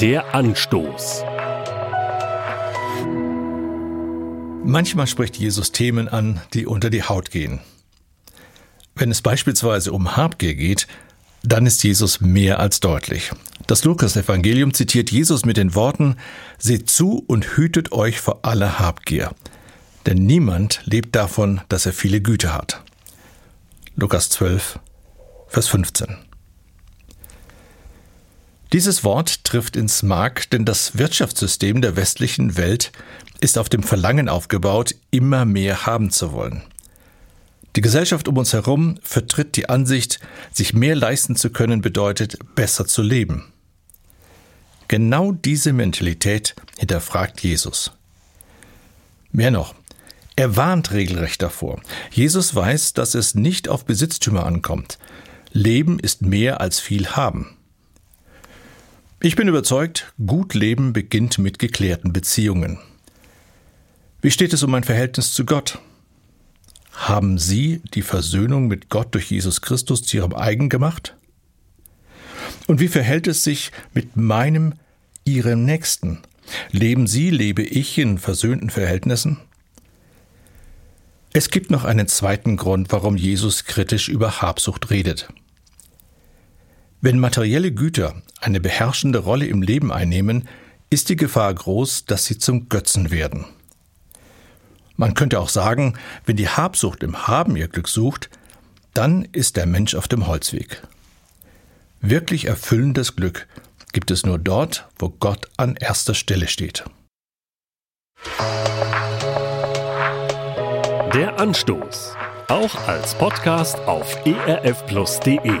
Der Anstoß. Manchmal spricht Jesus Themen an, die unter die Haut gehen. Wenn es beispielsweise um Habgier geht, dann ist Jesus mehr als deutlich. Das Lukas-Evangelium zitiert Jesus mit den Worten: Seht zu und hütet euch vor aller Habgier. Denn niemand lebt davon, dass er viele Güter hat. Lukas 12, Vers 15. Dieses Wort trifft ins Mark, denn das Wirtschaftssystem der westlichen Welt ist auf dem Verlangen aufgebaut, immer mehr haben zu wollen. Die Gesellschaft um uns herum vertritt die Ansicht, sich mehr leisten zu können bedeutet, besser zu leben. Genau diese Mentalität hinterfragt Jesus. Mehr noch, er warnt regelrecht davor. Jesus weiß, dass es nicht auf Besitztümer ankommt. Leben ist mehr als viel haben. Ich bin überzeugt, gut Leben beginnt mit geklärten Beziehungen. Wie steht es um mein Verhältnis zu Gott? Haben Sie die Versöhnung mit Gott durch Jesus Christus zu Ihrem eigen gemacht? Und wie verhält es sich mit meinem, Ihrem Nächsten? Leben Sie, lebe ich in versöhnten Verhältnissen? Es gibt noch einen zweiten Grund, warum Jesus kritisch über Habsucht redet. Wenn materielle Güter eine beherrschende Rolle im Leben einnehmen, ist die Gefahr groß, dass sie zum Götzen werden. Man könnte auch sagen, wenn die Habsucht im Haben ihr Glück sucht, dann ist der Mensch auf dem Holzweg. Wirklich erfüllendes Glück gibt es nur dort, wo Gott an erster Stelle steht. Der Anstoß, auch als Podcast auf erfplus.de.